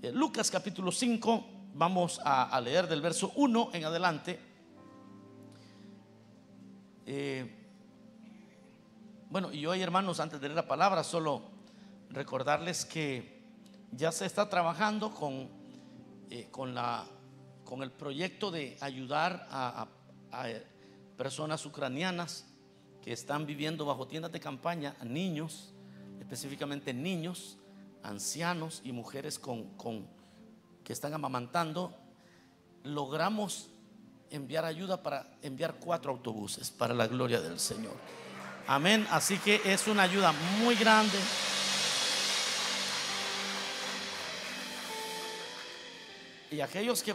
Eh, Lucas capítulo 5, vamos a, leer del verso 1 en adelante. Eh, bueno, y hoy hermanos, antes de leer la palabra, solo recordarles que ya se está trabajando con, eh, con, la, con el proyecto de ayudar a, a- personas ucranianas que están viviendo bajo tiendas de campaña, a niños, específicamente niños, ancianos y mujeres con, con- que están amamantando. Logramos enviar ayuda para enviar cuatro autobuses para la gloria del Señor. Amén. Así que es una ayuda muy grande. Y aquellos que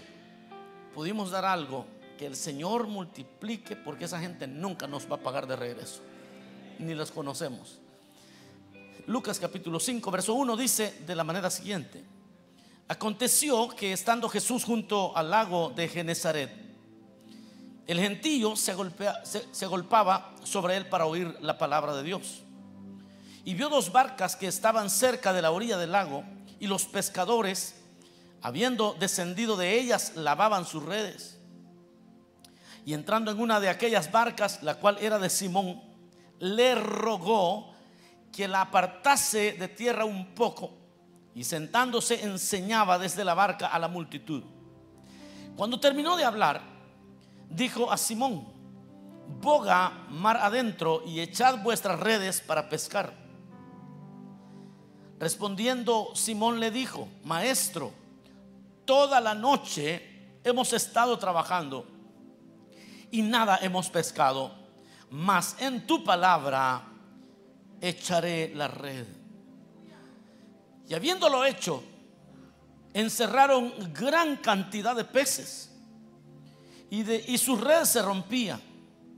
pudimos dar algo, que el Señor multiplique, porque esa gente nunca nos va a pagar de regreso, ni los conocemos. Lucas capítulo 5, verso 1 dice de la manera siguiente: Aconteció que estando Jesús junto al lago de Genezaret, el gentío se, golpea- se- sobre él para oír la palabra de Dios. Y vio dos barcas que estaban cerca de la orilla del lago, y los pescadores, habiendo descendido de ellas, lavaban sus redes. Y entrando en una de aquellas barcas, la cual era de Simón, le rogó que la apartase de tierra un poco, y sentándose enseñaba desde la barca a la multitud. Cuando terminó de hablar, dijo a Simón, boga mar adentro y echad vuestras redes para pescar. Respondiendo Simón le dijo, maestro, toda la noche hemos estado trabajando y nada hemos pescado, mas en tu palabra echaré la red. Y habiéndolo hecho, encerraron gran cantidad de peces y, de, y sus redes se rompían.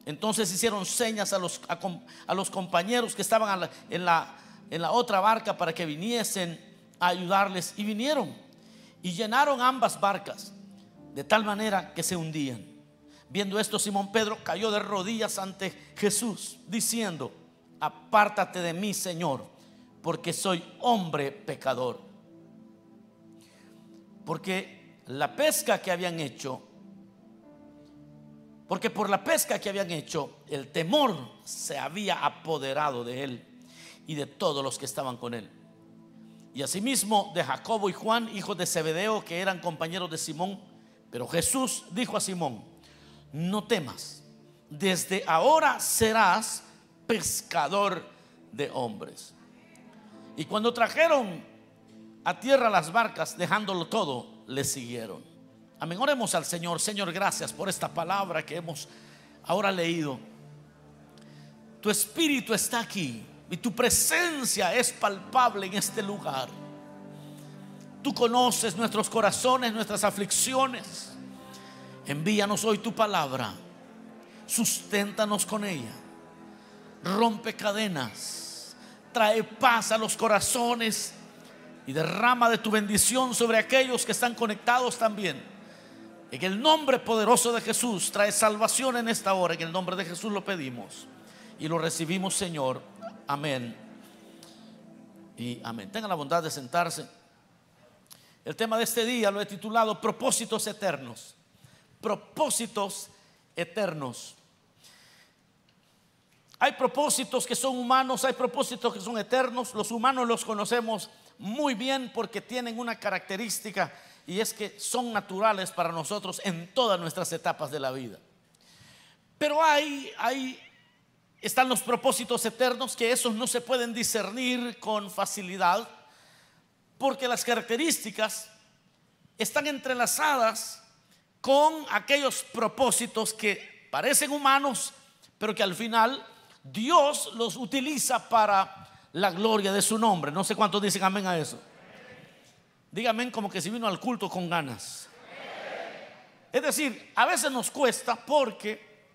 Entonces hicieron señas a los, a, los compañeros que estaban en, la, en la otra barca para que viniesen a ayudarles. Y vinieron y llenaron ambas barcas de tal manera que se hundían. Viendo esto, Simón Pedro cayó de rodillas ante Jesús, diciendo, apártate de mí, Señor, porque soy hombre pecador. Porque la pesca que habían hecho porque por la pesca que habían hecho, el temor se había apoderado de él y de todos los que estaban con él. Y asimismo de Jacobo y Juan, hijos de Zebedeo, que eran compañeros de Simón. Pero Jesús dijo a Simón, no temas, desde ahora serás pescador de hombres. Y cuando trajeron a tierra las barcas, dejándolo todo, le siguieron. Amén. Oremos al Señor. Señor, gracias por esta palabra que hemos ahora leído. Tu espíritu está aquí y tu presencia es palpable en este lugar. Tú conoces nuestros corazones, nuestras aflicciones. Envíanos hoy tu palabra. Susténtanos con ella. Rompe cadenas. Trae paz a los corazones y derrama de tu bendición sobre aquellos que están conectados también. En el nombre poderoso de Jesús trae salvación en esta hora. En el nombre de Jesús lo pedimos y lo recibimos, Señor. Amén. Y amén. Tengan la bondad de sentarse. El tema de este día lo he titulado Propósitos Eternos. Propósitos Eternos. Hay propósitos que son humanos, hay propósitos que son eternos. Los humanos los conocemos muy bien porque tienen una característica y es que son naturales para nosotros en todas nuestras etapas de la vida. Pero hay, hay, están los propósitos eternos que esos no se pueden discernir con facilidad porque las características están entrelazadas con aquellos propósitos que parecen humanos, pero que al final Dios los utiliza para la gloria de su nombre. No sé cuántos dicen amén a eso. Dígame como que si vino al culto con ganas. Es decir, a veces nos cuesta porque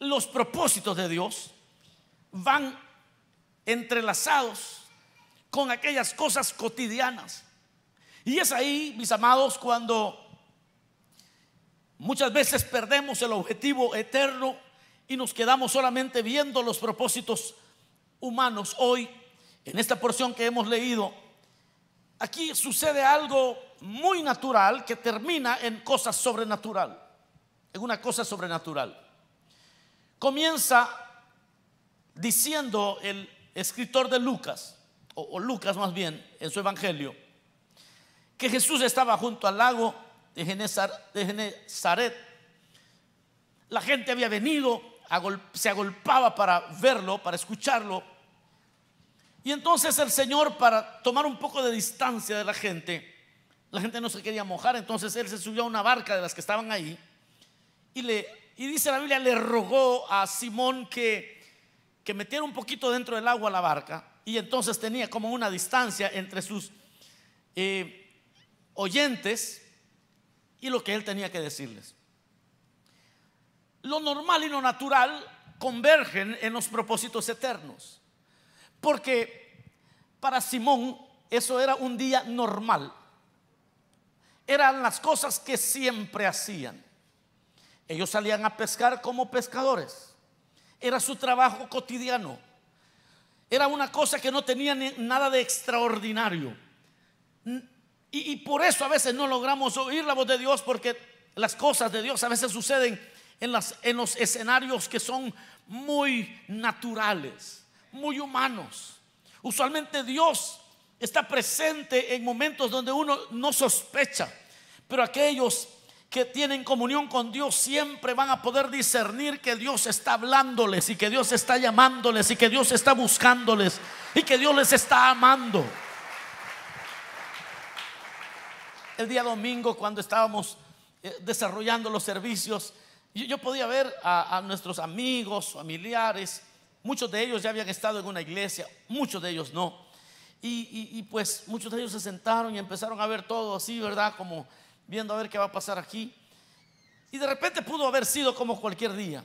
los propósitos de Dios van entrelazados con aquellas cosas cotidianas. Y es ahí, mis amados, cuando muchas veces perdemos el objetivo eterno y nos quedamos solamente viendo los propósitos humanos. Hoy, en esta porción que hemos leído, aquí sucede algo muy natural que termina en cosas sobrenatural, en una cosa sobrenatural. Comienza diciendo el escritor de Lucas, o, Lucas más bien, en su evangelio, que Jesús estaba junto al lago de Genezaret. La gente había venido, se agolpaba para verlo, para escucharlo. Y entonces el Señor, para tomar un poco de distancia de la gente, la gente no se quería mojar, entonces él se subió a una barca de las que estaban ahí y le y dice la Biblia le rogó a Simón que que metiera un poquito dentro del agua la barca y entonces tenía como una distancia entre sus eh, oyentes y lo que él tenía que decirles. Lo normal y lo natural convergen en los propósitos eternos, porque para Simón eso era un día normal eran las cosas que siempre hacían. Ellos salían a pescar como pescadores. Era su trabajo cotidiano. Era una cosa que no tenía nada de extraordinario. Y, por eso a veces no logramos oír la voz de Dios porque las cosas de Dios a veces suceden en, los escenarios que son muy naturales, muy humanos. Usualmente Dios está presente en momentos donde uno no sospecha, pero aquellos que tienen comunión con Dios siempre van a poder discernir que Dios está hablándoles y que Dios está llamándoles y que Dios está buscándoles y que Dios les está amando. El día domingo cuando estábamos eh, desarrollando los servicios, yo, podía ver a, nuestros amigos, familiares, muchos de ellos ya habían estado en una iglesia, muchos de ellos no. Y, pues muchos de ellos se sentaron y empezaron a ver todo así, ¿verdad? Como viendo a ver qué va a pasar aquí. Y de repente pudo haber sido como cualquier día,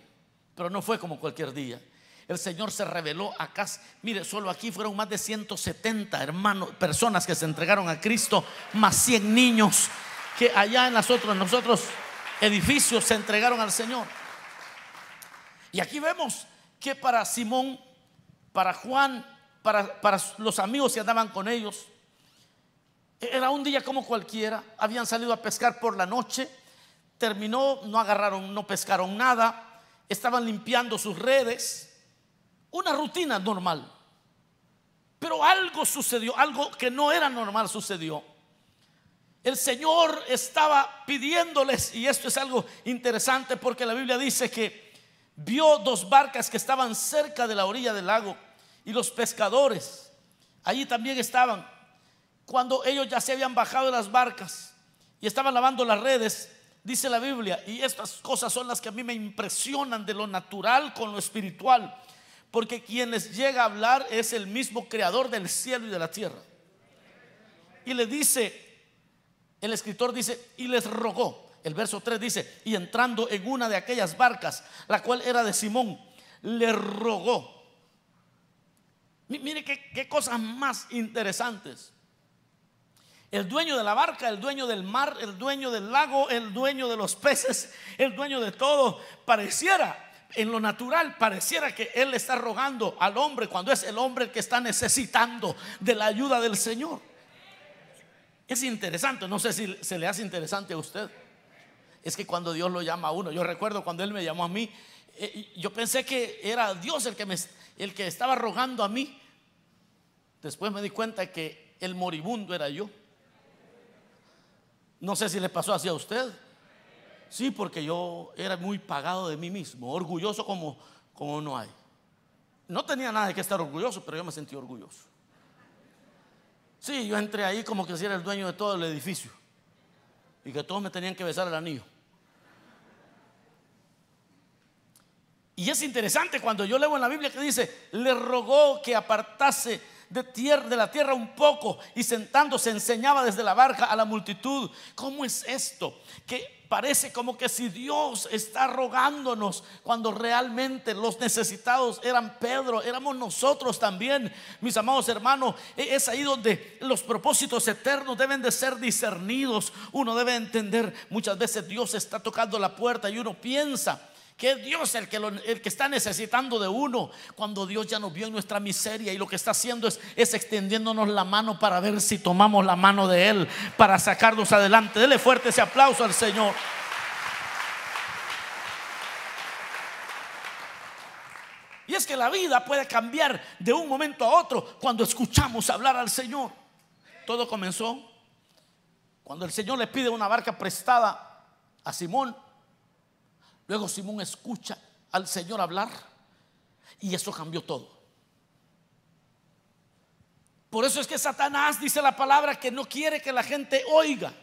pero no fue como cualquier día. El Señor se reveló acá. Mire, solo aquí fueron más de 170 hermanos, personas que se entregaron a Cristo, más 100 niños que allá en, las otros, en los otros edificios se entregaron al Señor. Y aquí vemos que para Simón, para Juan para, los amigos que andaban con ellos. Era un día como cualquiera, habían salido a pescar por la noche, terminó, no agarraron, no pescaron nada, estaban limpiando sus redes, una rutina normal. Pero algo sucedió, algo que no era normal sucedió. El Señor estaba pidiéndoles, y esto es algo interesante porque la Biblia dice que vio dos barcas que estaban cerca de la orilla del lago y los pescadores allí también estaban. Cuando ellos ya se habían bajado de las barcas y estaban lavando las redes, dice la Biblia, y estas cosas son las que a mí me impresionan de lo natural con lo espiritual, porque quien les llega a hablar es el mismo creador del cielo y de la tierra. Y le dice, el escritor dice, y les rogó. El verso 3 dice, y entrando en una de aquellas barcas, la cual era de Simón, le rogó Mire qué, cosas más interesantes. El dueño de la barca, el dueño del mar, el dueño del lago, el dueño de los peces, el dueño de todo, pareciera en lo natural, pareciera que él está rogando al hombre cuando es el hombre que está necesitando de la ayuda del Señor. Es interesante, no sé si se le hace interesante a usted. Es que cuando Dios lo llama a uno, yo recuerdo cuando Él me llamó a mí, eh, yo pensé que era Dios el que, estaba rogando a mí. Después me di cuenta que el moribundo era yo. No sé si le pasó así a usted. Sí, porque yo era muy pagado de mí mismo, orgulloso como, como no hay. No tenía nada de que estar orgulloso, pero yo me sentí orgulloso. Sí, yo entré ahí como que si era el dueño de todo el edificio y que todos me tenían que besar el anillo. Y es interesante cuando yo leo en la Biblia que dice, le rogó que apartase de, tierra, de la tierra un poco y sentándose enseñaba desde la barca a la multitud. ¿Cómo es esto? Que parece como que si Dios está rogándonos cuando realmente los necesitados eran Pedro, éramos nosotros también, mis amados hermanos. E-, es ahí donde los propósitos eternos deben de ser discernidos. Uno debe entender, muchas veces Dios está tocando la puerta y uno piensa que Dios el que, el que está necesitando de uno, cuando Dios ya nos vio en nuestra miseria y lo que está haciendo es, es extendiéndonos la mano para ver si tomamos la mano de Él, para sacarnos adelante. Dele fuerte ese aplauso al Señor. Y es que la vida puede cambiar de un momento a otro cuando escuchamos hablar al Señor. Todo comenzó cuando el Señor le pide una barca prestada a Simón. Luego Simón escucha al Señor hablar y eso cambió todo. Por eso es que Satanás dice la palabra que no quiere que la gente oiga.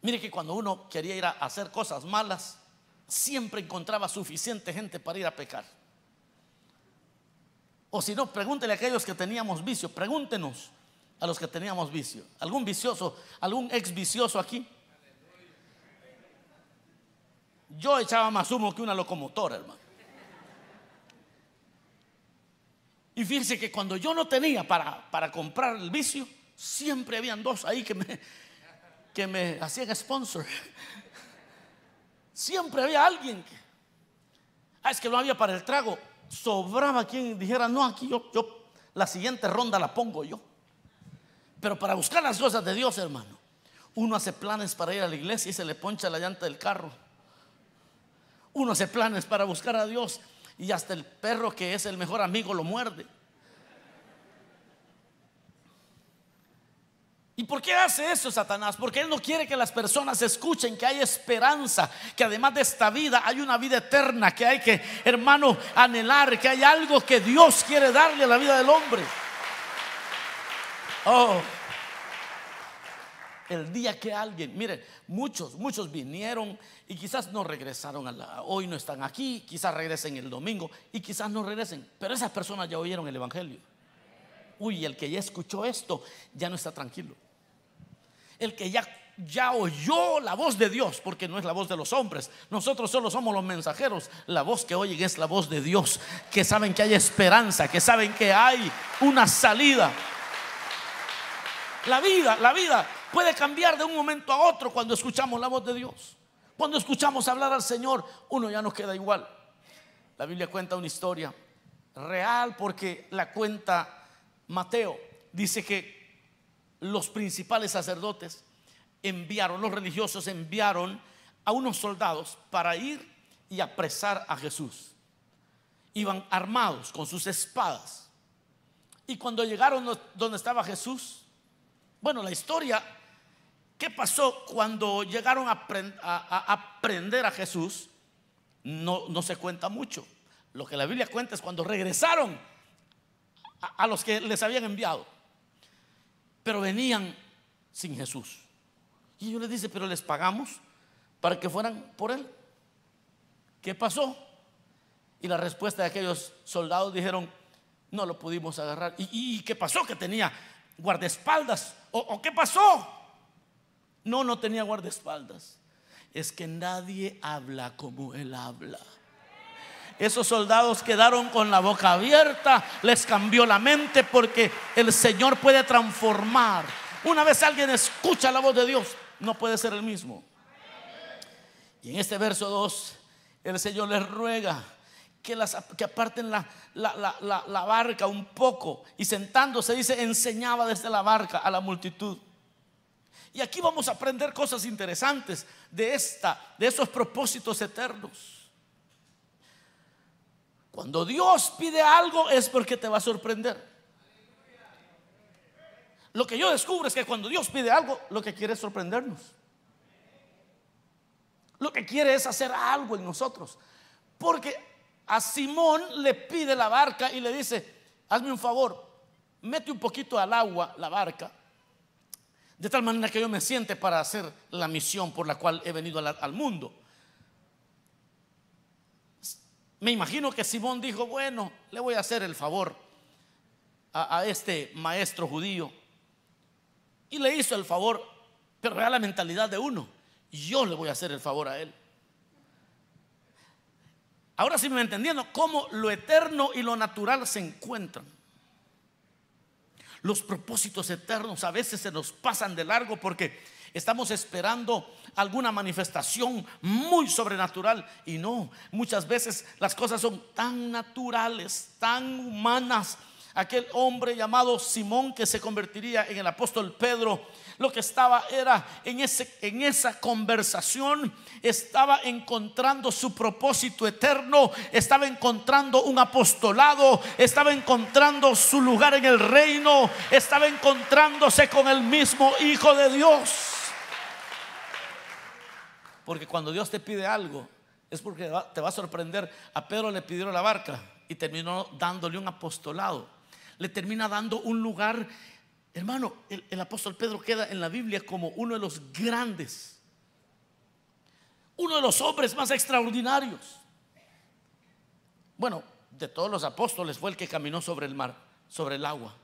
Mire que cuando uno quería ir a hacer cosas malas, siempre encontraba suficiente gente para ir a pecar. O si no, pregúntele a aquellos que teníamos vicio, pregúntenos a los que teníamos vicio. ¿Algún vicioso, algún ex vicioso aquí? Yo echaba más humo que una locomotora, hermano. Y fíjense que cuando yo no tenía para, para comprar el vicio, siempre habían dos ahí que me, que me hacían sponsor. Siempre había alguien que, ah, es que no había para el trago. Sobraba quien dijera, no, aquí yo, yo, la siguiente ronda la pongo yo. Pero para buscar las cosas de Dios, hermano, uno hace planes para ir a la iglesia y se le poncha la llanta del carro. Uno hace planes para buscar a Dios y hasta el perro que es el mejor amigo lo muerde. ¿Y por qué hace eso Satanás? Porque Él no quiere que las personas escuchen que hay esperanza, que además de esta vida hay una vida eterna, que hay que, hermano, anhelar, que hay algo que Dios quiere darle a la vida del hombre. Oh, el día que alguien, miren, muchos, muchos vinieron y quizás no regresaron a la, hoy no están aquí, quizás regresen el domingo y quizás no regresen, pero esas personas ya oyeron el Evangelio. Uy, el que ya escuchó esto ya no está tranquilo el que ya, ya oyó la voz de Dios, porque no es la voz de los hombres. Nosotros solo somos los mensajeros. La voz que oyen es la voz de Dios, que saben que hay esperanza, que saben que hay una salida. La vida, la vida puede cambiar de un momento a otro cuando escuchamos la voz de Dios. Cuando escuchamos hablar al Señor, uno ya no queda igual. La Biblia cuenta una historia real porque la cuenta Mateo. Dice que los principales sacerdotes enviaron, los religiosos enviaron a unos soldados para ir y apresar a Jesús. Iban armados con sus espadas. Y cuando llegaron donde estaba Jesús, bueno, la historia, ¿qué pasó cuando llegaron a, a, prender a Jesús? No, no se cuenta mucho. Lo que la Biblia cuenta es cuando regresaron a los que les habían enviado pero venían sin Jesús. Y ellos les dice, pero les pagamos para que fueran por él. ¿Qué pasó? Y la respuesta de aquellos soldados dijeron, no lo pudimos agarrar. ¿Y, qué pasó? Que tenía guardaespaldas. ¿O qué pasó? No, no tenía guardaespaldas. Es que nadie habla como él habla. Esos soldados quedaron con la boca abierta, les cambió la mente porque el Señor puede transformar. Una vez alguien escucha la voz de Dios, no puede ser el mismo. Y en este verso 2, el Señor les ruega que, las, que aparten la, la, barca un poco. Y sentándose, dice, enseñaba desde la barca a la multitud. Y aquí vamos a aprender cosas interesantes de esta, de esos propósitos eternos. Cuando Dios pide algo es porque te va a sorprender. Lo que yo descubro es que cuando Dios pide algo, lo que quiere es sorprendernos. Lo que quiere es hacer algo en nosotros. Porque a Simón le pide la barca y le dice, hazme un favor, mete un poquito al agua la barca, de tal manera que yo me siente para hacer la misión por la cual he venido al mundo. Me imagino que Simón dijo, bueno, le voy a hacer el favor a, este maestro judío. Y le hizo el favor, pero era la mentalidad de uno. Yo le voy a hacer el favor a él. Ahora sí me entendiendo cómo lo eterno y lo natural se encuentran. Los propósitos eternos a veces se nos pasan de largo porque Estamos esperando alguna manifestación muy sobrenatural y no, muchas veces las cosas son tan naturales, tan humanas. Aquel hombre llamado Simón que se convertiría en el apóstol Pedro lo que estaba era en, ese, en esa conversación, estaba encontrando su propósito eterno, estaba encontrando un apostolado, estaba encontrando su lugar en el reino, estaba encontrándose con el mismo Hijo de Dios. Porque cuando Dios te pide algo, es porque te va a sorprender. A Pedro le pidieron la barca y terminó dándole un apostolado. Le termina dando un lugar Hermano, el, apóstol Pedro queda en la Biblia como uno de los grandes, uno de los hombres más extraordinarios. Bueno, de todos los apóstoles fue el que caminó sobre el mar, sobre el agua.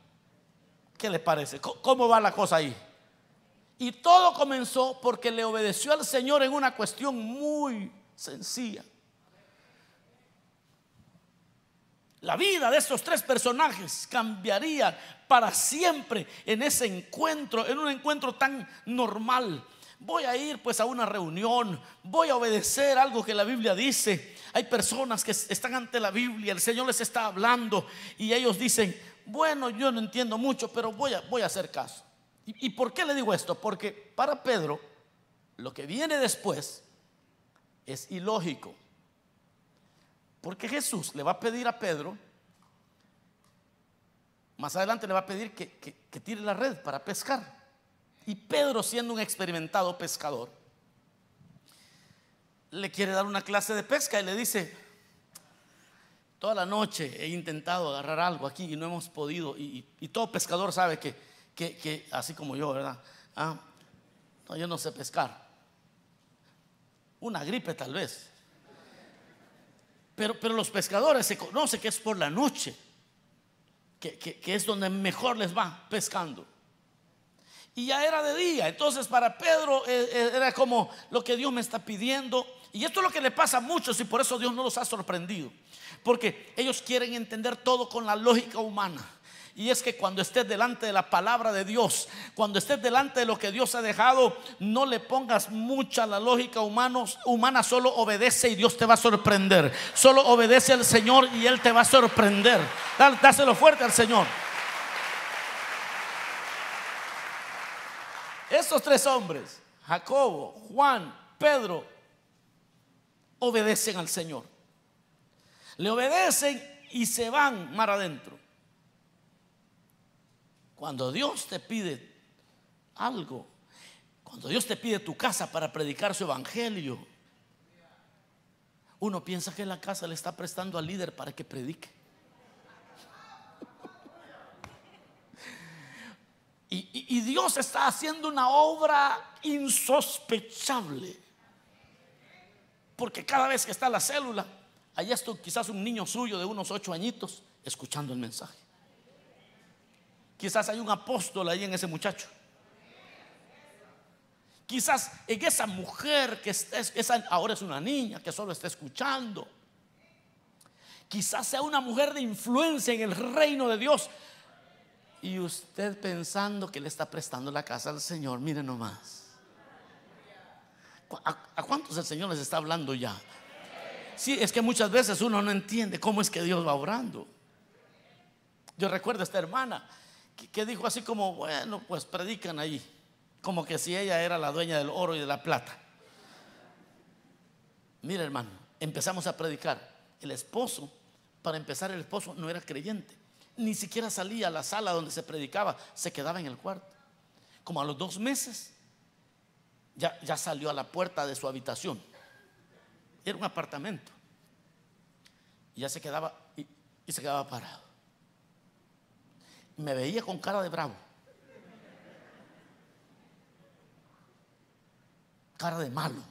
¿Qué le parece? ¿Cómo va la cosa ahí? Y todo comenzó porque le obedeció al Señor en una cuestión muy sencilla. La vida de estos tres personajes cambiaría para siempre en ese encuentro, en un encuentro tan normal. Voy a ir pues a una reunión, voy a obedecer algo que la Biblia dice. Hay personas que están ante la Biblia, el Señor les está hablando y ellos dicen, bueno, yo no entiendo mucho, pero voy a, voy a hacer caso. ¿Y, ¿Y por qué le digo esto? Porque para Pedro, lo que viene después es ilógico. Porque Jesús le va a pedir a Pedro, más adelante le va a pedir que, tire la red para pescar. Y Pedro, siendo un experimentado pescador, le quiere dar una clase de pesca y le dice, toda la noche he intentado agarrar algo aquí y no hemos podido. Y, todo pescador sabe que, que, así como yo, ¿verdad? Ah, yo no sé pescar. Una gripe tal vez. Pero, los pescadores se conoce que es por la noche, que, es donde mejor les va pescando. Y ya era de día. Entonces para Pedro eh, eh, era como lo que Dios me está pidiendo. Y esto es lo que le pasa a muchos y por eso Dios no los ha sorprendido. Porque ellos quieren entender todo con la lógica humana. Y es que cuando estés delante de la palabra de Dios, cuando estés delante de lo que Dios ha dejado, no le pongas mucha la lógica humana, solo obedece y Dios te va a sorprender. Solo obedece al Señor y Él te va a sorprender. Dáselo fuerte al Señor. Estos tres hombres, Jacobo, Juan, Pedro, obedecen al Señor. Le obedecen y se van mar adentro. Cuando Dios te pide algo, cuando Dios te pide tu casa para predicar su evangelio, uno piensa que la casa le está prestando al líder para que predique. Y, Dios está haciendo una obra insospechable. Porque cada vez que está la célula, allá está quizás un niño suyo de unos ocho añitos escuchando el mensaje. Quizás hay un apóstol ahí en ese muchacho. Quizás en esa mujer que ahora es una niña que solo está escuchando. Quizás sea una mujer de influencia en el reino de Dios. Y usted pensando que le está prestando la casa al Señor, mire nomás. ¿A, ¿A, cuántos el Señor les está hablando ya? Sí, es que muchas veces uno no entiende cómo es que Dios va orando. Yo recuerdo a esta hermana que dijo así como, bueno, pues predican ahí, como que si ella era la dueña del oro y de la plata. Mira hermano, empezamos a predicar. El esposo, para empezar el esposo no era creyente, ni siquiera salía a la sala donde se predicaba, se quedaba en el cuarto. Como a los dos meses, ya, ya salió a la puerta de su habitación. Era un apartamento. Y ya se quedaba y se quedaba parado me veía con cara de bravo. Cara de malo.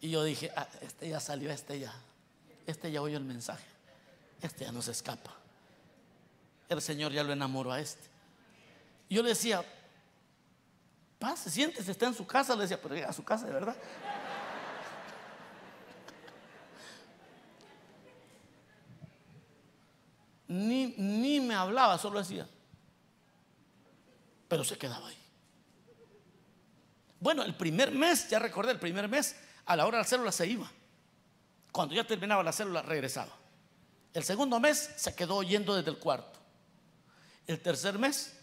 Y yo dije, ah, este ya salió, este ya. Este ya oyó el mensaje. Este ya no se escapa. El Señor ya lo enamoró a este. Yo le decía, pase, siéntese, está en su casa. Le decía, pero a su casa de verdad. ni, hablaba, solo decía. Pero se quedaba ahí. Bueno, el primer mes, ya recordé, el primer mes, a la hora de la célula se iba. Cuando ya terminaba la célula, regresaba. El segundo mes se quedó oyendo desde el cuarto. El tercer mes,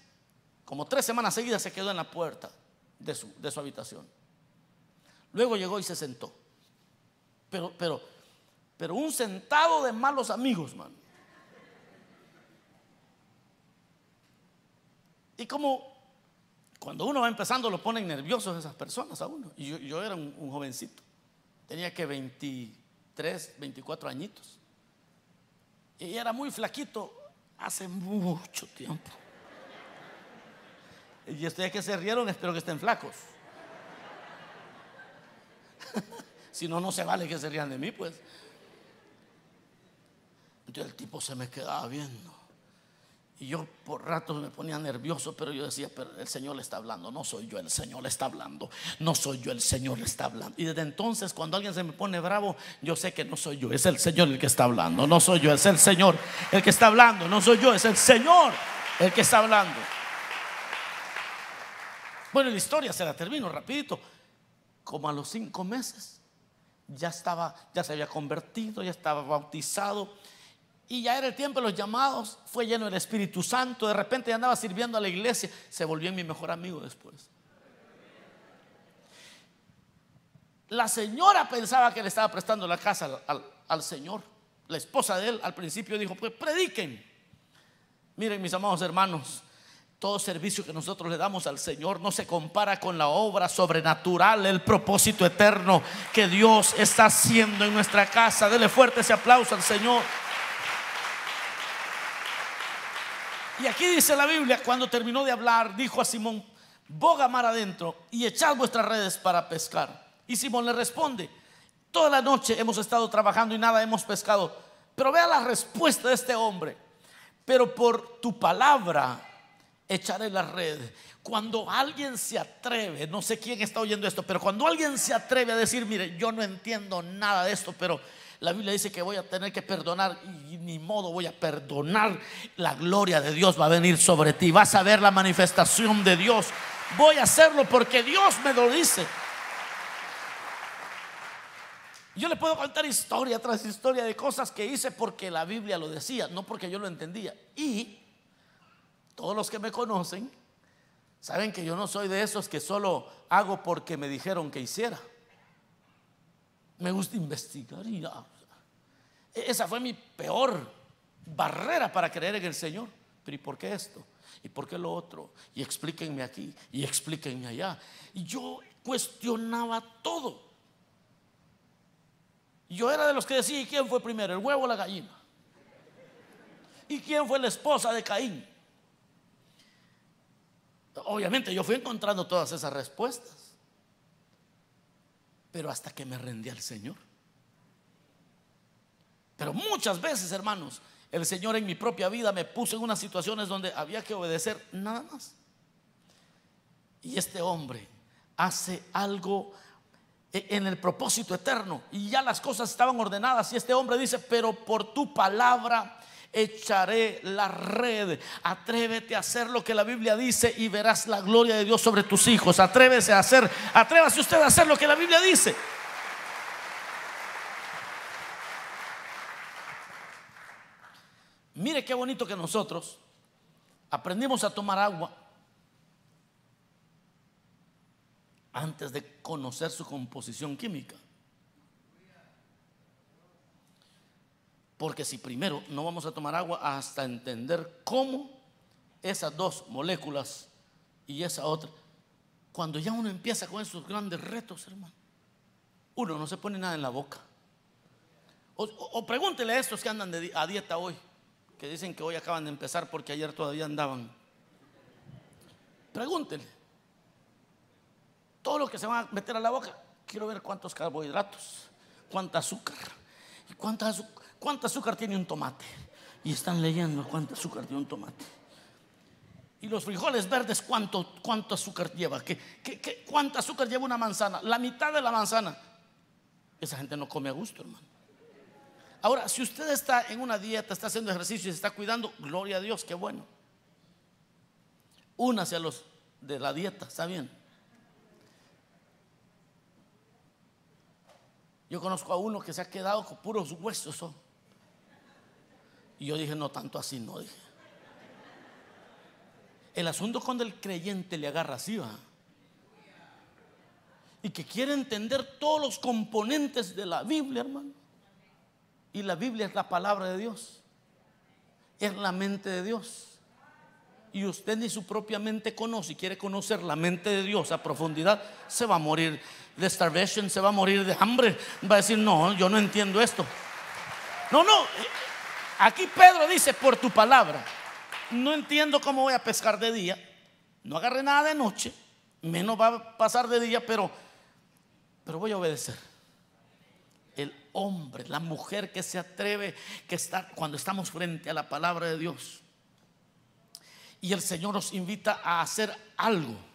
como tres semanas seguidas, se quedó en la puerta de su, de su habitación. Luego llegó y se sentó. Pero, pero, pero un sentado de malos amigos, man. Y como cuando uno va empezando lo ponen nerviosos esas personas a uno. Y yo, era un, un, jovencito. Tenía que 23, 24 añitos. Y era muy flaquito hace mucho tiempo. Y ustedes que se rieron, espero que estén flacos. si no, no se vale que se rían de mí, pues. Entonces el tipo se me quedaba viendo. Y yo por ratos me ponía nervioso, pero yo decía, pero el Señor le está hablando, no soy yo, el Señor le está hablando, no soy yo, el Señor le está hablando. Y desde entonces, cuando alguien se me pone bravo, yo sé que no soy yo, es el Señor el que está hablando, no soy yo, es el Señor el que está hablando, no soy yo, es el Señor el que está hablando. Bueno, la historia se la termino rapidito. Como a los cinco meses, ya estaba, ya se había convertido, ya estaba bautizado y ya era el tiempo de los llamados, fue lleno del Espíritu Santo, de repente ya andaba sirviendo a la iglesia, se volvió mi mejor amigo después. La señora pensaba que le estaba prestando la casa al, Señor. La esposa de él al principio dijo, pues prediquen. Miren mis amados hermanos, todo servicio que nosotros le damos al Señor no se compara con la obra sobrenatural, el propósito eterno que Dios está haciendo en nuestra casa. Dele fuerte ese aplauso al Señor. Y aquí dice la Biblia, cuando terminó de hablar, dijo a Simón, boga mar adentro y echad vuestras redes para pescar. Y Simón le responde, toda la noche hemos estado trabajando y nada hemos pescado. Pero vea la respuesta de este hombre. Pero por tu palabra echaré la red. Cuando alguien se atreve, no sé quién está oyendo esto, pero cuando alguien se atreve a decir, mire, yo no entiendo nada de esto, pero la Biblia dice que voy a tener que perdonar y ni modo voy a perdonar. La gloria de Dios va a venir sobre ti. Vas a ver la manifestación de Dios. Voy a hacerlo porque Dios me lo dice. Yo le puedo contar historia tras historia de cosas que hice porque la Biblia lo decía, no porque yo lo entendía. Y todos los que me conocen saben que yo no soy de esos que solo hago porque me dijeron que hiciera me gusta investigar y Esa fue mi peor barrera para creer en el Señor. Pero ¿y por qué esto? ¿Y por qué lo otro? Y explíquenme aquí y explíquenme allá. Y yo cuestionaba todo. Yo era de los que decía, ¿y quién fue primero, el huevo o la gallina? ¿Y quién fue la esposa de Caín? Obviamente yo fui encontrando todas esas respuestas pero hasta que me rendí al Señor. Pero muchas veces, hermanos, el Señor en mi propia vida me puso en unas situaciones donde había que obedecer nada más. Y este hombre hace algo e-, en el propósito eterno y ya las cosas estaban ordenadas y este hombre dice, pero por tu palabra echaré la red. Atrévete a hacer lo que la Biblia dice y verás la gloria de Dios sobre tus hijos. Atrévese a hacer, atrévase usted a hacer lo que la Biblia dice. Mire qué bonito que nosotros aprendimos a tomar agua antes de conocer su composición química. Porque si primero no vamos a tomar agua hasta entender cómo esas dos moléculas y esa otra, cuando ya uno empieza con esos grandes retos, hermano, uno no se pone nada en la boca. O, pregúntele a estos que andan a dieta hoy, que dicen que hoy acaban de empezar porque ayer todavía andaban. Pregúntele. Todo lo que se van a meter a la boca, quiero ver cuántos carbohidratos, cuánta azúcar y cuánta azúcar ¿Cuánto azúcar tiene un tomate? Y están leyendo cuánto azúcar tiene un tomate. Y los frijoles verdes, ¿cuánto, cuánto azúcar lleva? ¿Qué, qué, cuánto azúcar lleva una manzana? La mitad de la manzana. Esa gente no come a gusto, hermano. Ahora, si usted está en una dieta, está haciendo ejercicio y se está cuidando, gloria a Dios, qué bueno. Únase a los de la dieta, está bien. Yo conozco a uno que se ha quedado con puros huesos. Y yo dije, no tanto así, no dije. El asunto cuando el creyente le agarra así. Y que quiere entender todos los componentes de la Biblia, hermano. Y la Biblia es la palabra de Dios. Es la mente de Dios. Y usted ni su propia mente conoce y quiere conocer la mente de Dios a profundidad, se va a morir de starvation, se va a morir de hambre. Va a decir, no, yo no entiendo esto. No, no. Aquí Pedro dice, por tu palabra, no entiendo cómo voy a pescar de día. No agarré nada de noche, menos va a pasar de día, pero, pero voy a obedecer. El hombre, la mujer que se atreve, que está cuando estamos frente a la palabra de Dios. Y el Señor nos invita a hacer algo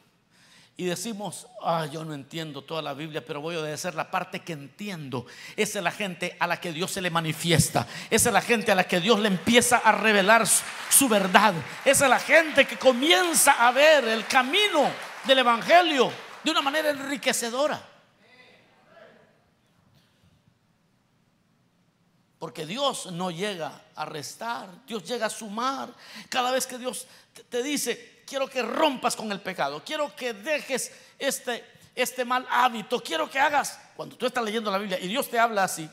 y decimos, ah, yo no entiendo toda la Biblia, pero voy a obedecer la parte que entiendo. Esa es la gente a la que Dios se le manifiesta. Esa es la gente a la que Dios le empieza a revelar su, verdad. Esa es la gente que comienza a ver el camino del Evangelio de una manera enriquecedora. Porque Dios no llega a restar, Dios llega a sumar. Cada vez que Dios te dice, quiero que rompas con el pecado, quiero que dejes este, este mal hábito, quiero que hagas, cuando tú estás leyendo la Biblia y Dios te habla así,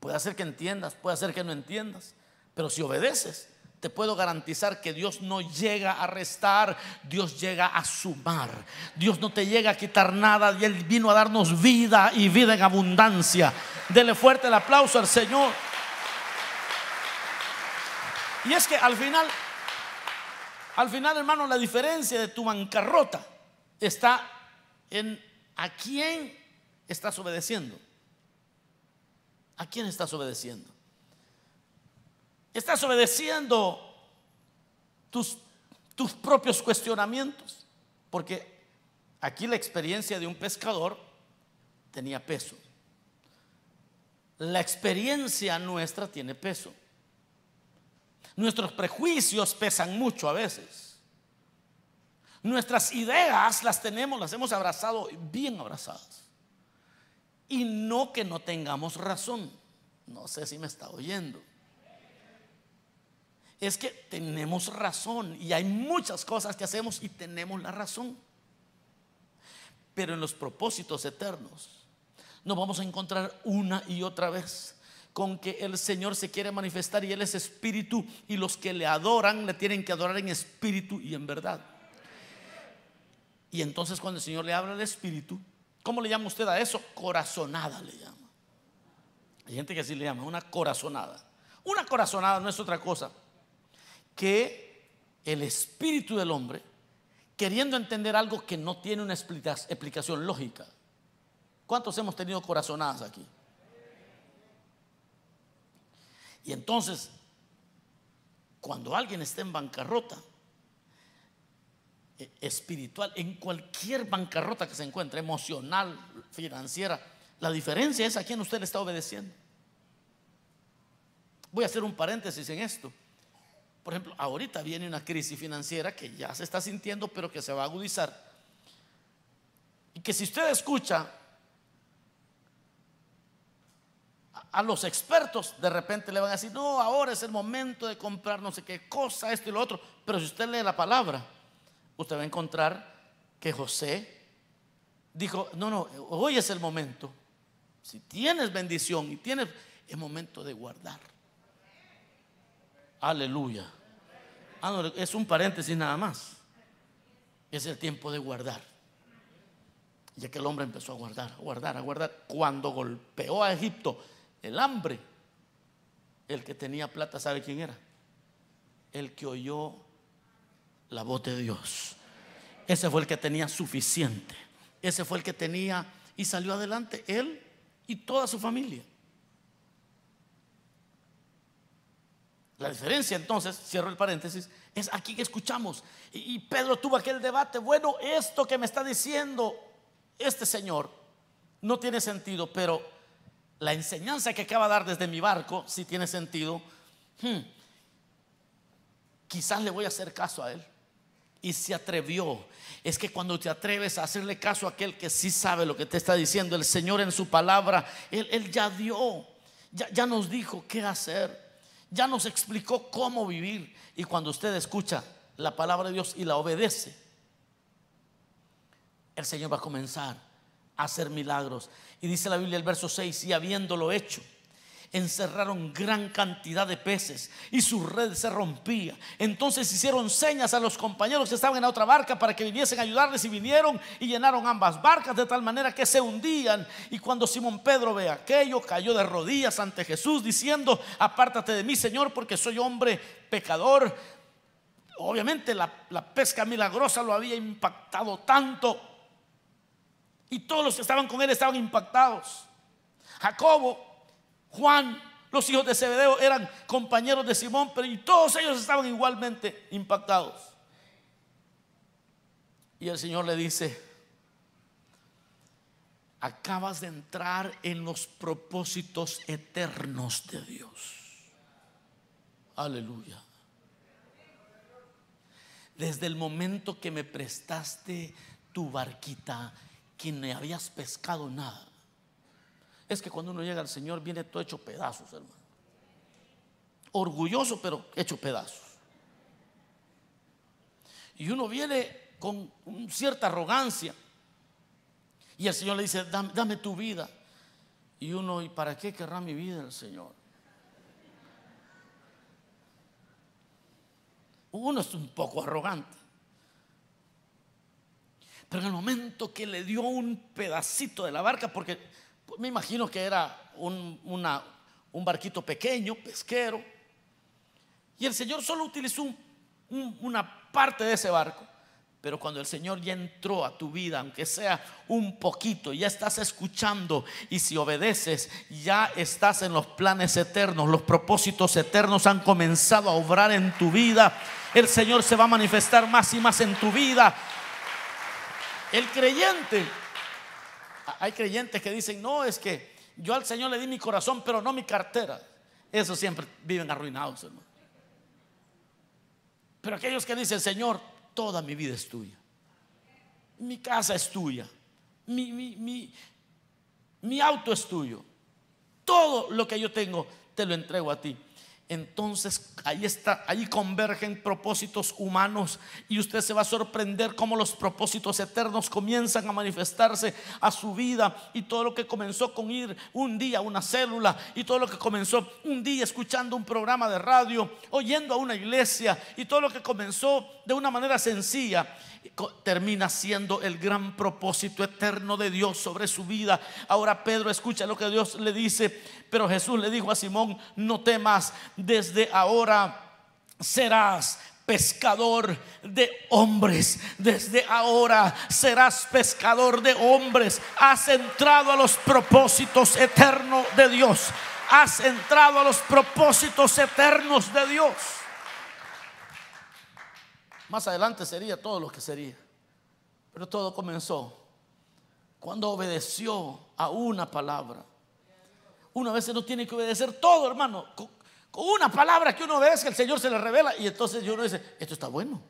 puede hacer que entiendas, puede hacer que no entiendas, pero si obedeces, te puedo garantizar que Dios no llega a restar, Dios llega a sumar. Dios no te llega a quitar nada y Él vino a darnos vida y vida en abundancia. Dele fuerte el aplauso al Señor. Y es que al final al final, hermano, la diferencia de tu bancarrota está en a quién estás obedeciendo. ¿A quién estás obedeciendo? Estás obedeciendo tus, tus propios cuestionamientos. Porque aquí la experiencia de un pescador tenía peso. La experiencia nuestra tiene peso. Nuestros prejuicios pesan mucho a veces. Nuestras ideas las tenemos, las hemos abrazado bien abrazadas. Y no que no tengamos razón. No sé si me está oyendo. Es que tenemos razón y hay muchas cosas que hacemos y tenemos la razón. Pero en los propósitos eternos nos vamos a encontrar una y otra vez con que el Señor se quiere manifestar y Él es espíritu y los que le adoran le tienen que adorar en espíritu y en verdad. Y entonces cuando el Señor le habla al espíritu, ¿cómo le llama usted a eso? Corazonada le llama. Hay gente que así le llama, una corazonada. Una corazonada no es otra cosa que el espíritu del hombre queriendo entender algo que no tiene una explicación lógica. ¿Cuántos hemos tenido corazonadas aquí? Y entonces, cuando alguien está en bancarrota eh, espiritual, en cualquier bancarrota que se encuentre, emocional, financiera, la diferencia es a quién usted le está obedeciendo. Voy a hacer un paréntesis en esto. Por ejemplo, ahorita viene una crisis financiera que ya se está sintiendo, pero que se va a agudizar. Y que si usted escucha a los expertos de repente le van a decir, no, ahora es el momento de comprar no sé qué cosa, esto y lo otro. Pero si usted lee la palabra, usted va a encontrar que José dijo, no, no, hoy es el momento. Si tienes bendición y tienes, es momento de guardar. Aleluya. Ah, es un paréntesis nada más. Es el tiempo de guardar. Ya que el hombre empezó a guardar, a guardar, a guardar. Cuando golpeó a Egipto, el hambre. El que tenía plata, ¿sabe quién era? El que oyó la voz de Dios. Ese fue el que tenía suficiente. Ese fue el que tenía y salió adelante él y toda su familia. La diferencia entonces, cierro el paréntesis, es aquí que escuchamos. Y, Pedro tuvo aquel debate, bueno, esto que me está diciendo este señor no tiene sentido, pero la enseñanza que acaba de dar desde mi barco, si tiene sentido, hmm, quizás le voy a hacer caso a él. y se atrevió. Es que cuando te atreves a hacerle caso a aquel que sí sabe lo que te está diciendo, el Señor en su palabra, Él, ya dio, ya nos dijo qué hacer, ya nos explicó cómo vivir. Y cuando usted escucha la palabra de Dios y la obedece, el Señor va a comenzar a hacer milagros. Y dice la Biblia el verso 6, y habiéndolo hecho, encerraron gran cantidad de peces y su red se rompía. Entonces hicieron señas a los compañeros que estaban en la otra barca para que viniesen a ayudarles y vinieron y llenaron ambas barcas de tal manera que se hundían. Y cuando Simón Pedro ve aquello, cayó de rodillas ante Jesús diciendo, apártate de mí Señor porque soy hombre pecador. Obviamente la, la pesca milagrosa lo había impactado tanto y todos los que estaban con él estaban impactados. Jacobo Juan, los hijos de Zebedeo eran compañeros de Simón, pero y todos ellos estaban igualmente impactados. Y el Señor le dice, acabas de entrar en los propósitos eternos de Dios. Aleluya. Desde el momento que me prestaste tu barquita, que no habías pescado nada, es que cuando uno llega al Señor viene todo hecho pedazos, hermano. Orgulloso, pero hecho pedazos. Y uno viene con cierta arrogancia. Y el Señor le dice, dame, tu vida. Y uno, ¿y para qué querrá mi vida el Señor? Uno es un poco arrogante. Pero en el momento que le dio un pedacito de la barca, porque me imagino que era un, un barquito pequeño, pesquero. Y el Señor solo utilizó una parte de ese barco. Pero cuando el Señor ya entró a tu vida, aunque sea un poquito, ya estás escuchando y si obedeces, ya estás en los planes eternos, los propósitos eternos han comenzado a obrar en tu vida. El Señor se va a manifestar más y más en tu vida. El creyente hay creyentes que dicen, no, es que yo al Señor le di mi corazón, pero no mi cartera. Eso siempre viven arruinados, hermano. Pero aquellos que dicen, Señor, toda mi vida es tuya. Mi casa es tuya. Mi, mi, mi auto es tuyo. Todo lo que yo tengo, te lo entrego a ti entonces ahí está, ahí convergen propósitos humanos y usted se va a sorprender cómo los propósitos eternos comienzan a manifestarse a su vida y todo lo que comenzó con ir un día a una célula y todo lo que comenzó un día escuchando un programa de radio, oyendo a una iglesia y todo lo que comenzó de una manera sencilla termina siendo el gran propósito eterno de Dios sobre su vida. Ahora Pedro escucha lo que Dios le dice, pero Jesús le dijo a Simón, no temas, desde ahora serás pescador de hombres. Desde ahora serás pescador de hombres. Has entrado a los propósitos eternos de Dios. Has entrado a los propósitos eternos de Dios. Más adelante sería todo lo que sería. Pero todo comenzó cuando obedeció a una palabra. Una vez no tiene que obedecer todo, hermano. Con, una palabra que uno que el Señor se le revela y entonces uno dice, esto está bueno.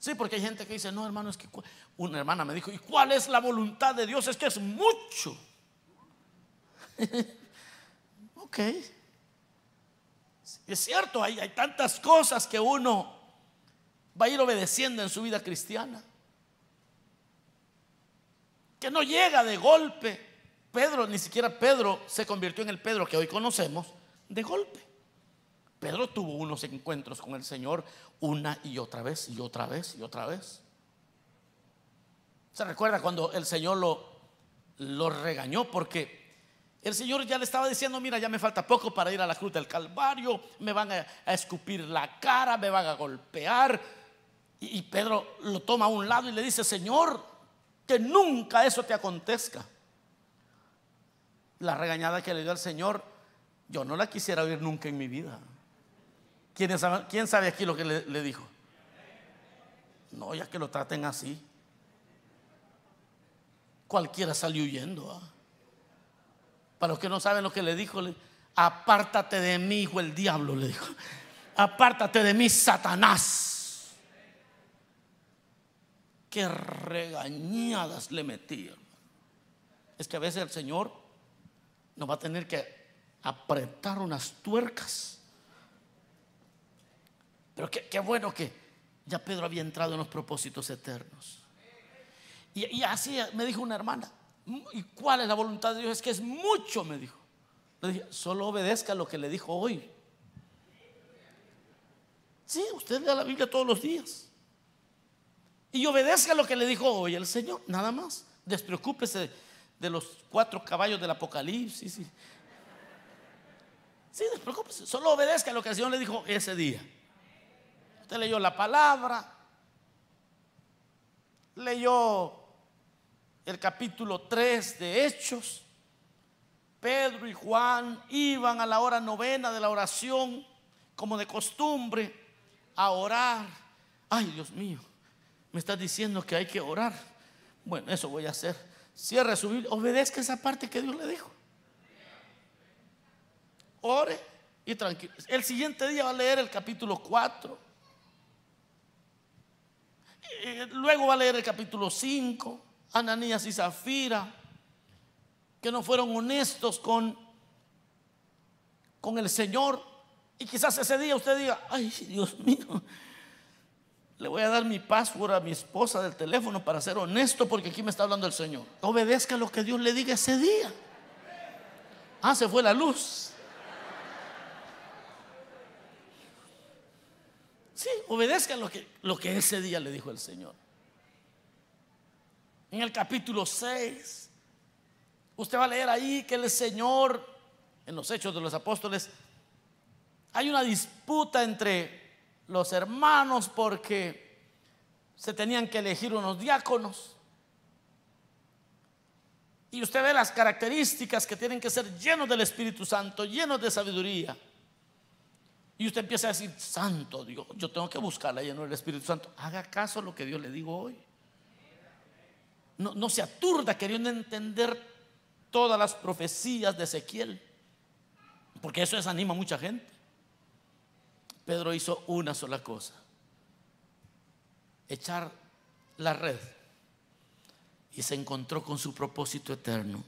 Sí, porque hay gente que dice, no, hermano, es que una hermana me dijo, ¿y cuál es la voluntad de Dios? Es que es mucho. ok. Es cierto, hay, tantas cosas que uno va a ir obedeciendo en su vida cristiana. Que no llega de golpe. Pedro, ni siquiera Pedro se convirtió en el Pedro que hoy conocemos de golpe. Pedro tuvo unos encuentros con el Señor una y otra vez y otra vez y otra vez. ¿Se recuerda cuando el Señor lo, lo regañó? Porque el Señor ya le estaba diciendo, mira, ya me falta poco para ir a la cruz del Calvario, me van a, escupir la cara, me van a golpear. Y, Pedro lo toma a un lado y le dice, Señor, que nunca eso te acontezca. La regañada que le dio al Señor, yo no la quisiera oír nunca en mi vida. ¿Quién sabe, quién sabe aquí lo que le, dijo? No, ya que lo traten así. Cualquiera salió huyendo. ¿ah? Para los que no saben lo que le dijo, apártate de mí, hijo el diablo, le dijo. Apártate de mí, Satanás. qué regañadas le metía. Es que a veces el Señor nos va a tener que apretar unas tuercas. Pero qué, bueno que ya Pedro había entrado en los propósitos eternos. Y, así me dijo una hermana, ¿y cuál es la voluntad de Dios? Es que es mucho, me dijo. Le dije, solo obedezca lo que le dijo hoy. Sí, usted lea la Biblia todos los días. Y obedezca lo que le dijo hoy el Señor, nada más. Despreocúpese de los cuatro caballos del Apocalipsis. Sí, sí despreocúpese. Solo obedezca lo que el Señor le dijo ese día. Usted leyó la palabra, leyó el capítulo 3 de Hechos. Pedro y Juan iban a la hora novena de la oración, como de costumbre a orar. Ay, Dios mío, me estás diciendo que hay que orar. Bueno, eso voy a hacer. Cierre su Biblia, obedezca esa parte que Dios le dijo. Ore y tranquilo. El siguiente día va a leer el capítulo 4. Luego va a leer el capítulo 5. Ananías y Zafira, que no fueron honestos con, con el Señor y quizás ese día usted diga, ay Dios mío, le voy a dar mi password a mi esposa del teléfono para ser honesto porque aquí me está hablando el Señor. Obedezca lo que Dios le diga ese día. Ah, se fue la luz. Sí, obedezca lo que, lo que ese día le dijo el Señor. En el capítulo 6, usted va a leer ahí que el Señor, en los Hechos de los Apóstoles, hay una disputa entre los hermanos porque se tenían que elegir unos diáconos. Y usted ve las características que tienen que ser llenos del Espíritu Santo, llenos de sabiduría. Y usted empieza a decir, Santo Dios, yo tengo que buscarla lleno del Espíritu Santo. Haga caso lo que Dios le digo hoy. No, se aturda queriendo entender todas las profecías de Ezequiel. Porque eso desanima a mucha gente. Pedro hizo una sola cosa, echar la red y se encontró con su propósito eterno.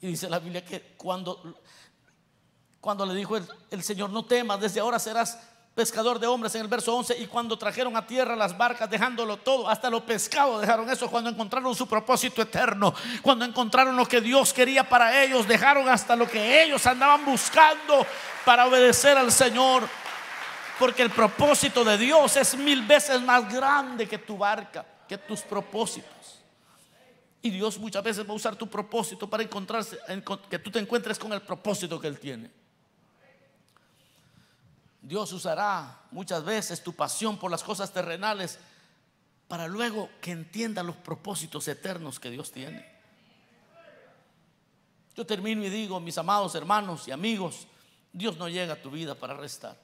Y dice la Biblia que cuando, cuando le dijo el Señor, no temas, desde ahora serás pescador de hombres en el verso 11 y cuando trajeron a tierra las barcas dejándolo todo, hasta los pescados dejaron eso, cuando encontraron su propósito eterno, cuando encontraron lo que Dios quería para ellos, dejaron hasta lo que ellos andaban buscando para obedecer al Señor, porque el propósito de Dios es mil veces más grande que tu barca, que tus propósitos. Y Dios muchas veces va a usar tu propósito para encontrarse, que tú te encuentres con el propósito que Él tiene. Dios usará muchas veces tu pasión por las cosas terrenales para luego que entienda los propósitos eternos que Dios tiene. Yo termino y digo, mis amados hermanos y amigos, Dios no llega a tu vida para restar.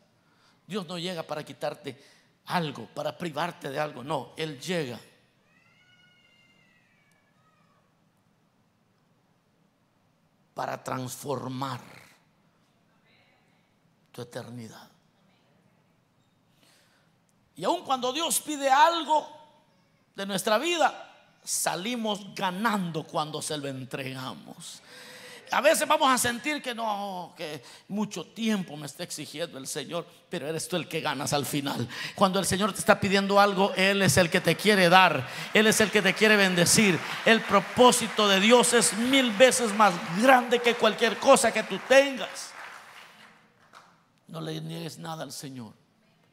Dios no llega para quitarte algo, para privarte de algo. No, Él llega para transformar tu eternidad. Y aun cuando Dios pide algo de nuestra vida, salimos ganando cuando se lo entregamos. A veces vamos a sentir que no, que mucho tiempo me está exigiendo el Señor, pero eres tú el que ganas al final. Cuando el Señor te está pidiendo algo, Él es el que te quiere dar, Él es el que te quiere bendecir. El propósito de Dios es mil veces más grande que cualquier cosa que tú tengas. No le niegues nada al Señor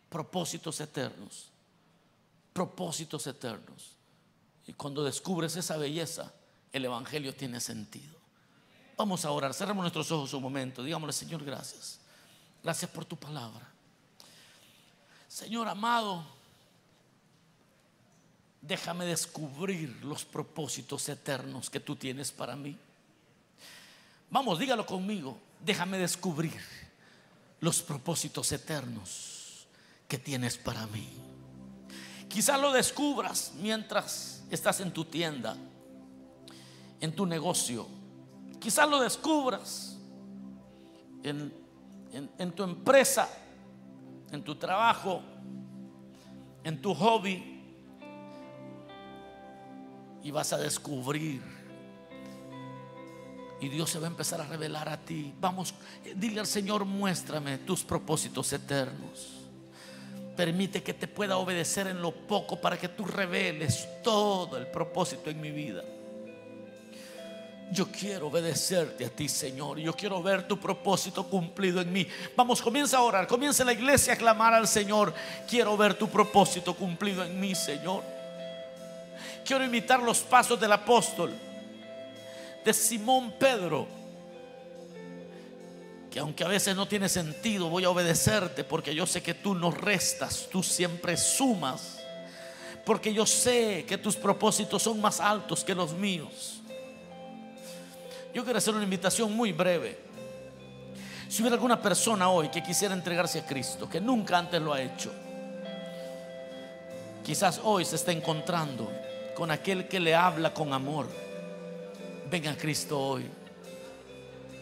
propósitos eternos. Propósitos eternos. Y cuando descubres esa belleza, el Evangelio tiene sentido. Vamos a orar, cerramos nuestros ojos un momento. Digámosle, Señor, gracias. Gracias por tu palabra. Señor amado, déjame descubrir los propósitos eternos que tú tienes para mí. Vamos, dígalo conmigo. Déjame descubrir los propósitos eternos que tienes para mí. Quizás lo descubras mientras estás en tu tienda, en tu negocio. Quizás lo descubras en, en tu empresa, en tu trabajo. en tu hobby y vas a descubrir. Y Dios se va a empezar a revelar a ti. Vamos, dile al Señor, muéstrame tus propósitos eternos. Permite que te pueda obedecer en lo poco para que tú reveles todo el propósito en mi vida. Yo quiero obedecerte a ti, Señor. Yo quiero ver tu propósito cumplido en mí. Vamos, comienza a orar. Comienza la iglesia a clamar al Señor. Quiero ver tu propósito cumplido en mí, Señor. Quiero imitar los pasos del apóstol, de Simón Pedro. Que aunque a veces no tiene sentido, voy a obedecerte porque yo sé que tú no restas, tú siempre sumas. Porque yo sé que tus propósitos son más altos que los míos. Yo quiero hacer una invitación muy breve. Si hubiera alguna persona hoy que quisiera entregarse a Cristo, que nunca antes lo ha hecho, quizás hoy se está encontrando con aquel que le habla con amor. Venga a Cristo hoy.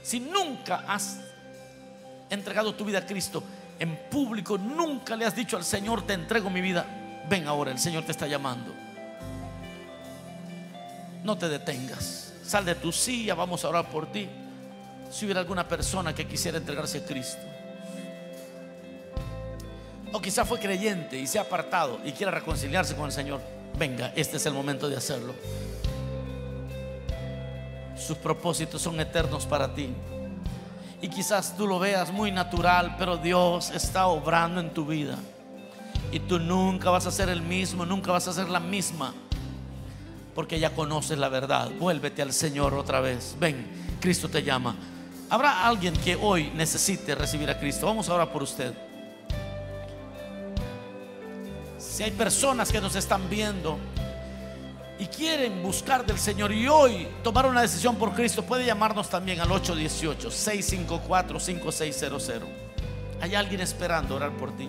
Si nunca has entregado tu vida a Cristo en público, nunca le has dicho al Señor, te entrego mi vida, ven ahora, el Señor te está llamando. No te detengas. Sal de tu silla, vamos a orar por ti. Si hubiera alguna persona que quisiera entregarse a Cristo. O quizá fue creyente y se ha apartado y quiera reconciliarse con el Señor. Venga, este es el momento de hacerlo. Sus propósitos son eternos para ti. Y quizás tú lo veas muy natural, pero Dios está obrando en tu vida. Y tú nunca vas a ser el mismo, nunca vas a ser la misma porque ya conoces la verdad. Vuélvete al Señor otra vez. Ven, Cristo te llama. Habrá alguien que hoy necesite recibir a Cristo. Vamos ahora por usted. Si hay personas que nos están viendo y quieren buscar del Señor y hoy tomar una decisión por Cristo, puede llamarnos también al 818-654-5600. Hay alguien esperando orar por ti.